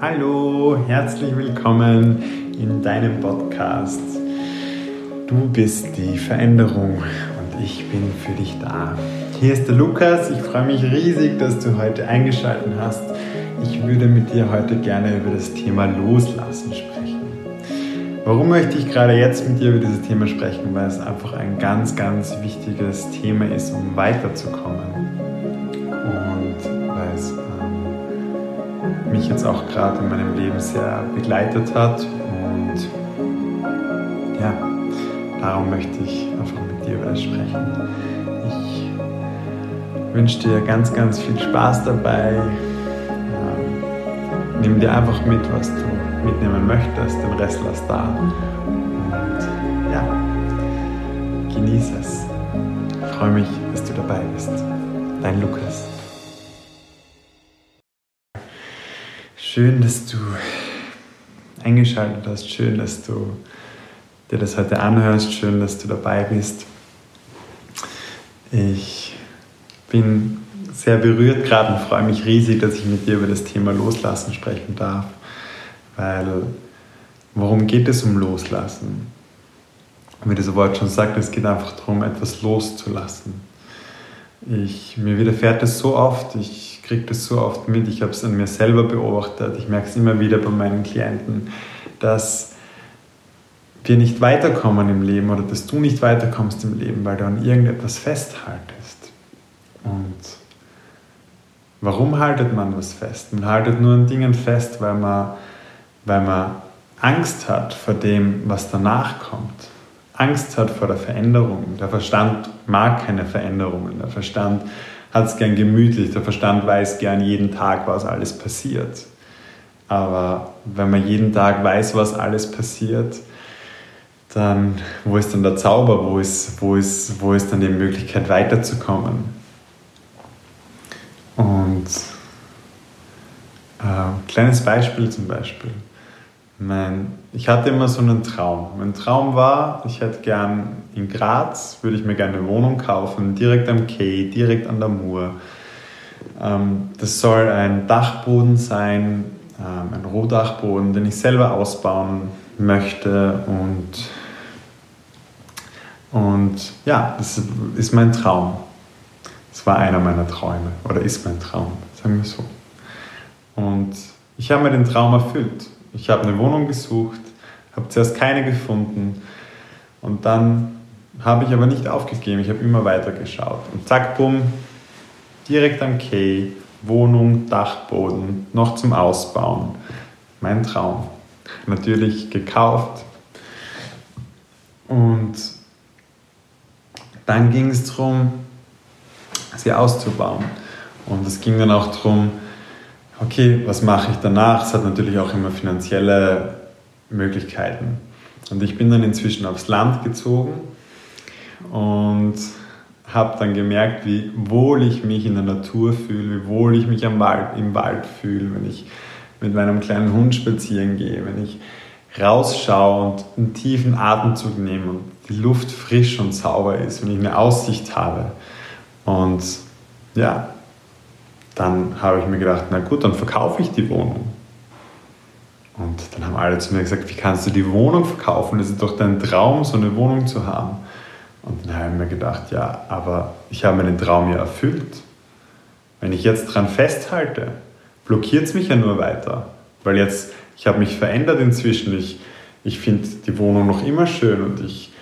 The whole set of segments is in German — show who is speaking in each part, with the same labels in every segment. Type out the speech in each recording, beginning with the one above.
Speaker 1: Hallo, herzlich willkommen in deinem Podcast. Du bist die Veränderung und ich bin für dich da. Hier ist der Lukas. Ich freue mich riesig, dass du heute eingeschaltet hast. Ich würde mit dir heute gerne über das Thema Loslassen sprechen. Warum möchte ich gerade jetzt mit dir über dieses Thema sprechen? Weil es einfach ein ganz, ganz wichtiges Thema ist, um weiterzukommen. Mich jetzt auch gerade in meinem Leben sehr begleitet hat. Und ja, darum möchte ich einfach mit dir über das sprechen. Ich wünsche dir ganz, ganz viel Spaß dabei nimm dir einfach mit, was du mitnehmen möchtest, den Rest lass da. Und ja, genieße es. Ich freue mich, dass du dabei bist. Dein Lukas. Schön, dass du eingeschaltet hast. Schön, dass du dir das heute anhörst. Schön, dass du dabei bist. Ich bin sehr berührt gerade und freue mich riesig, dass ich mit dir über das Thema Loslassen sprechen darf. Weil, worum geht es um Loslassen? Wie das Wort schon sagt, es geht einfach darum, etwas loszulassen. Ich, mir widerfährt es so oft, ich kriege das so oft mit, ich habe es an mir selber beobachtet, ich merke es immer wieder bei meinen Klienten, dass wir nicht weiterkommen im Leben oder dass du nicht weiterkommst im Leben, weil du an irgendetwas festhaltest. Und Warum haltet man was fest? Man haltet nur an Dingen fest, weil man, weil man Angst hat vor dem, was danach kommt. Angst hat vor der Veränderung. Der Verstand mag keine Veränderungen. Der Verstand hat es gern gemütlich. Der Verstand weiß gern jeden Tag, was alles passiert. Aber wenn man jeden Tag weiß, was alles passiert, dann wo ist dann der Zauber? Wo ist, wo ist, wo ist dann die Möglichkeit weiterzukommen? Und äh, kleines Beispiel zum Beispiel. Mein, ich hatte immer so einen Traum. Mein Traum war, ich hätte gern in Graz, würde ich mir gerne eine Wohnung kaufen, direkt am Quai, direkt an der Mur. Ähm, das soll ein Dachboden sein, ähm, ein Rohdachboden, den ich selber ausbauen möchte und und ja, das ist mein Traum. Das war einer meiner Träume oder ist mein Traum, sagen wir so. Und ich habe mir den Traum erfüllt. Ich habe eine Wohnung gesucht, habe zuerst keine gefunden und dann habe ich aber nicht aufgegeben. Ich habe immer weiter geschaut. Und zack, bumm, direkt am Quai, Wohnung, Dachboden, noch zum Ausbauen. Mein Traum. Natürlich gekauft. Und dann ging es darum, sie auszubauen. Und es ging dann auch darum, okay, was mache ich danach? Es hat natürlich auch immer finanzielle Möglichkeiten. Und ich bin dann inzwischen aufs Land gezogen und habe dann gemerkt, wie wohl ich mich in der Natur fühle, wie wohl ich mich am Wald, im Wald fühle, wenn ich mit meinem kleinen Hund spazieren gehe, wenn ich rausschaue und einen tiefen Atemzug nehme und die Luft frisch und sauber ist, wenn ich eine Aussicht habe. Und ja, dann habe ich mir gedacht, na gut, dann verkaufe ich die Wohnung. Und dann haben alle zu mir gesagt, wie kannst du die Wohnung verkaufen? Das ist doch dein Traum, so eine Wohnung zu haben. Und dann habe ich mir gedacht, ja, aber ich habe meinen Traum ja erfüllt. Wenn ich jetzt dran festhalte, blockiert es mich ja nur weiter. Weil jetzt, ich habe mich verändert inzwischen. Ich, ich finde die Wohnung noch immer schön und ich,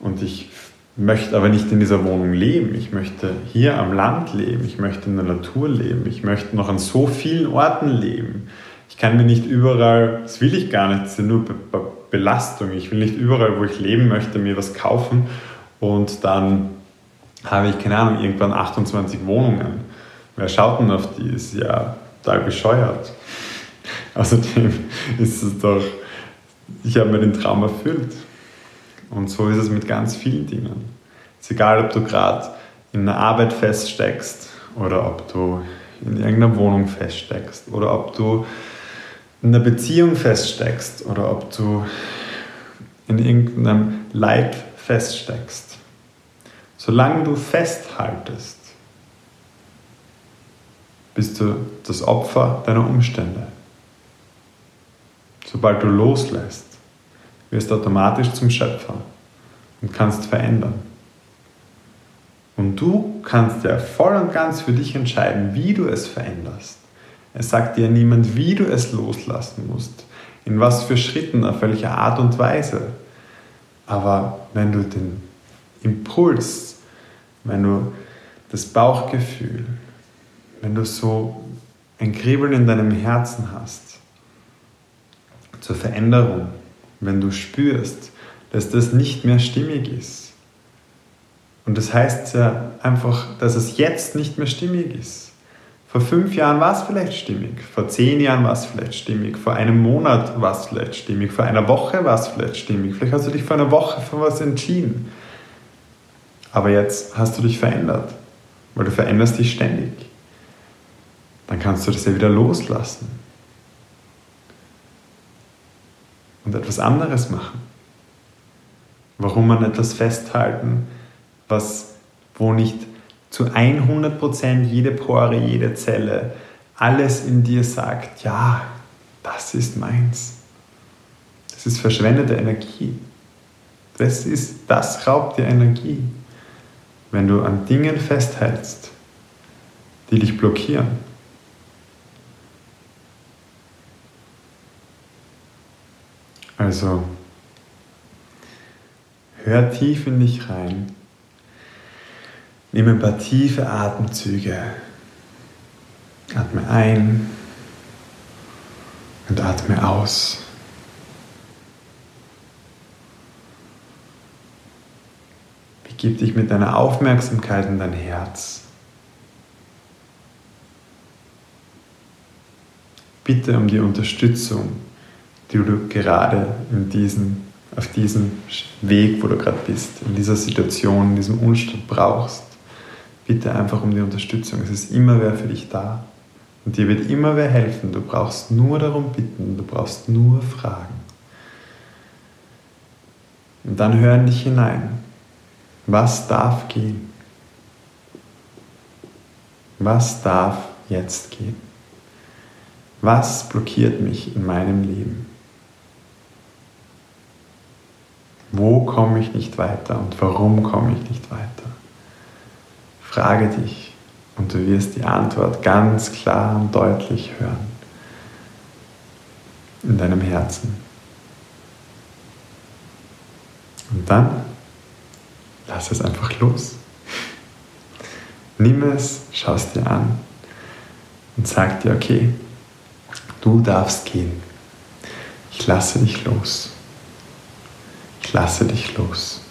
Speaker 1: und ich möchte aber nicht in dieser Wohnung leben. Ich möchte hier am Land leben. Ich möchte in der Natur leben. Ich möchte noch an so vielen Orten leben. Ich kann mir nicht überall, das will ich gar nicht, das ist nur Be Be Belastung. Ich will nicht überall, wo ich leben möchte, mir was kaufen und dann habe ich, keine Ahnung, irgendwann 28 Wohnungen. Wer schaut denn auf die? Ist ja total bescheuert. Außerdem ist es doch, ich habe mir den Traum erfüllt. Und so ist es mit ganz vielen Dingen. Es ist egal, ob du gerade in einer Arbeit feststeckst oder ob du in irgendeiner Wohnung feststeckst oder ob du in einer Beziehung feststeckst oder ob du in irgendeinem Leid feststeckst. Solange du festhaltest, bist du das Opfer deiner Umstände. sobald du loslässt, wirst automatisch zum Schöpfer und kannst verändern. Und du kannst ja voll und ganz für dich entscheiden, wie du es veränderst. Es sagt dir niemand, wie du es loslassen musst, in was für Schritten, auf welche Art und Weise. Aber wenn du den Impuls, wenn du das Bauchgefühl, wenn du so ein Kribbeln in deinem Herzen hast zur Veränderung, wenn du spürst, dass das nicht mehr stimmig ist. Und das heißt ja einfach, dass es jetzt nicht mehr stimmig ist. Vor fünf Jahren war es vielleicht stimmig, vor zehn Jahren war es vielleicht stimmig, vor einem Monat war es vielleicht stimmig, vor einer Woche war es vielleicht stimmig, vielleicht hast du dich vor einer Woche für was entschieden. Aber jetzt hast du dich verändert, weil du veränderst dich ständig. Dann kannst du das ja wieder loslassen und etwas anderes machen. Warum man etwas festhalten, was, wo nicht zu 100% jede Pore, jede Zelle, alles in dir sagt, ja, das ist meins. Das ist verschwendete Energie. Das, ist, das raubt dir Energie. Wenn du an Dingen festhältst, die dich blockieren. Also, hör tief in dich rein Nimm ein paar tiefe Atemzüge. Atme ein und atme aus. Begib dich mit deiner Aufmerksamkeit in dein Herz. Bitte um die Unterstützung, die du gerade in diesen, auf diesem Weg, wo du gerade bist, in dieser Situation, in diesem Umstand brauchst bitte einfach um die Unterstützung. Es ist immer wer für dich da. Und dir wird immer wer helfen. Du brauchst nur darum bitten, du brauchst nur fragen. Und dann hören dich hinein. Was darf gehen? Was darf jetzt gehen? Was blockiert mich in meinem Leben? Wo komme ich nicht weiter und warum komme ich nicht weiter? Frage dich und du wirst die Antwort ganz klar und deutlich hören in deinem Herzen. Und dann lass es einfach los. Nimm es, schau es dir an und sag dir, okay, du darfst gehen. Ich lasse dich los. Lasse dich los.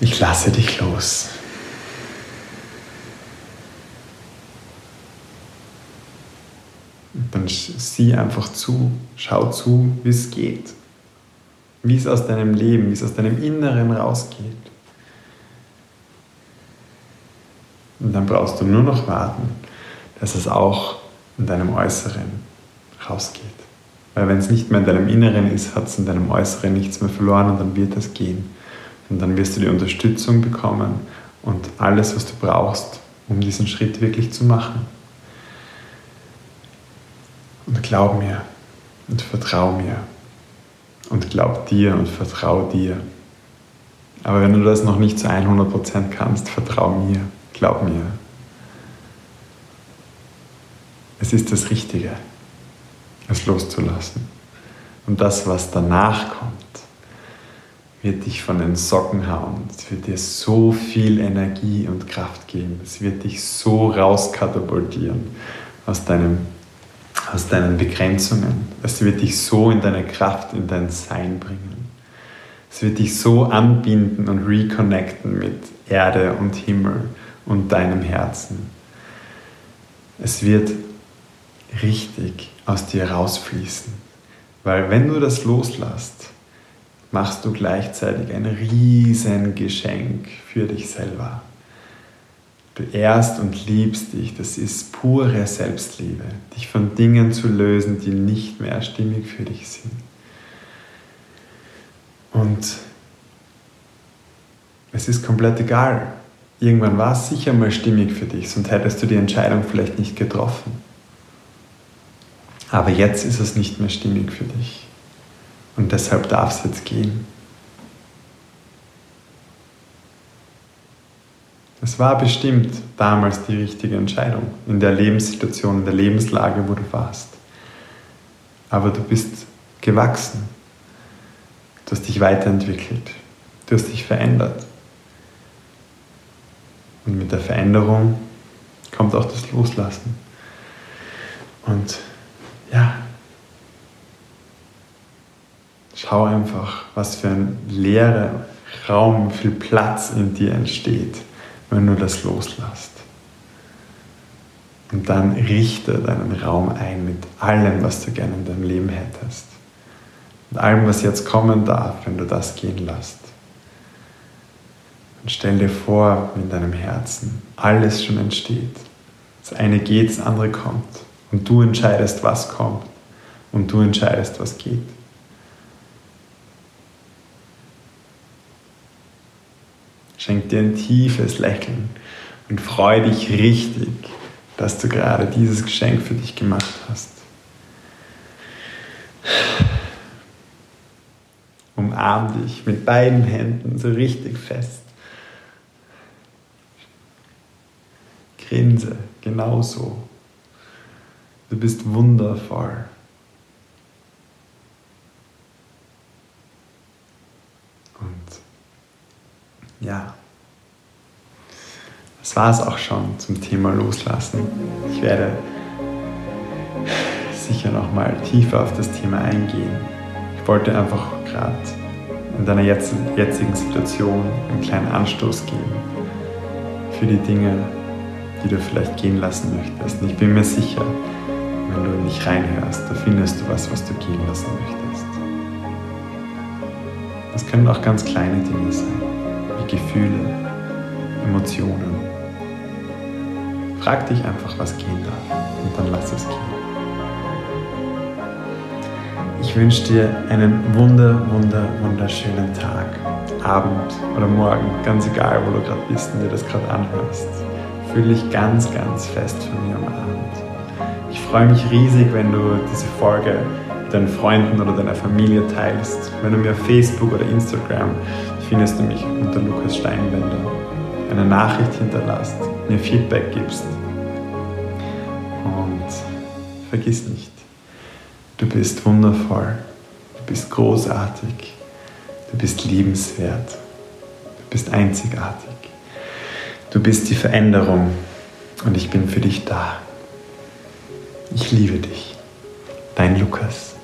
Speaker 1: Ich lasse dich los. dann sieh einfach zu, schau zu, wie es geht, wie es aus deinem Leben, wie es aus deinem Inneren rausgeht. Und dann brauchst du nur noch warten, dass es auch in deinem Äußeren rausgeht. Weil wenn es nicht mehr in deinem Inneren ist, hat es in deinem Äußeren nichts mehr verloren und dann wird es gehen. Und dann wirst du die Unterstützung bekommen und alles, was du brauchst, um diesen Schritt wirklich zu machen. Und glaub mir und vertrau mir. Und glaub dir und vertrau dir. Aber wenn du das noch nicht zu 100% kannst, vertrau mir, glaub mir. Es ist das Richtige, es loszulassen. Und das, was danach kommt, wird dich von den Socken hauen. Es wird dir so viel Energie und Kraft geben. Es wird dich so rauskatapultieren aus deinem aus deinen Begrenzungen. Es wird dich so in deine Kraft, in dein Sein bringen. Es wird dich so anbinden und reconnecten mit Erde und Himmel und deinem Herzen. Es wird richtig aus dir rausfließen. Weil wenn du das loslässt, machst du gleichzeitig ein riesen Geschenk für dich selber. Du ehrst und liebst dich. Das ist pure Selbstliebe. Dich von Dingen zu lösen, die nicht mehr stimmig für dich sind. Und es ist komplett egal. Irgendwann war es sicher mal stimmig für dich, sonst hättest du die Entscheidung vielleicht nicht getroffen. Aber jetzt ist es nicht mehr stimmig für dich. Und deshalb darf es jetzt gehen. Es war bestimmt damals die richtige Entscheidung in der Lebenssituation, in der Lebenslage, wo du warst. Aber du bist gewachsen. Du hast dich weiterentwickelt. Du hast dich verändert. Und mit der Veränderung kommt auch das Loslassen. Und ja, schau einfach, was für ein leerer Raum, viel Platz in dir entsteht, wenn du das loslässt. Und dann richte deinen Raum ein mit allem, was du gerne in deinem Leben hättest. Mit allem, was jetzt kommen darf, wenn du das gehen lässt. Und stell dir vor, in deinem Herzen alles schon entsteht. Das eine geht, das andere kommt. Und du entscheidest, was kommt. Und du entscheidest, was geht. Schenk dir ein tiefes Lächeln und freu dich richtig, dass du gerade dieses Geschenk für dich gemacht hast. Umarm dich mit beiden Händen so richtig fest. Grinse genauso. Du bist wundervoll. Und ja, das war es auch schon zum Thema Loslassen. Ich werde sicher noch mal tiefer auf das Thema eingehen. Ich wollte einfach gerade in deiner jetzigen Situation einen kleinen Anstoß geben für die Dinge, die du vielleicht gehen lassen möchtest. Und ich bin mir sicher, wenn du nicht reinhörst, da findest du was, was du gehen lassen möchtest. Das können auch ganz kleine Dinge sein, wie Gefühle, Emotionen. Frag dich einfach, was gehen darf und dann lass es gehen. Ich wünsche dir einen wunder, wunder, wunderschönen Tag, Abend oder Morgen, ganz egal, wo du gerade bist und dir das gerade anhörst. Fühle dich ganz, ganz fest von mir umarmt. Ich freue mich riesig, wenn du diese Folge deinen Freunden oder deiner Familie teilst. Wenn du mir auf Facebook oder Instagram findest du mich unter Lukas Steinwender. Eine Nachricht hinterlässt, mir Feedback gibst. Und vergiss nicht, du bist wundervoll, du bist großartig, du bist liebenswert, du bist einzigartig. Du bist die Veränderung und ich bin für dich da. Ich liebe dich. Dein Lukas.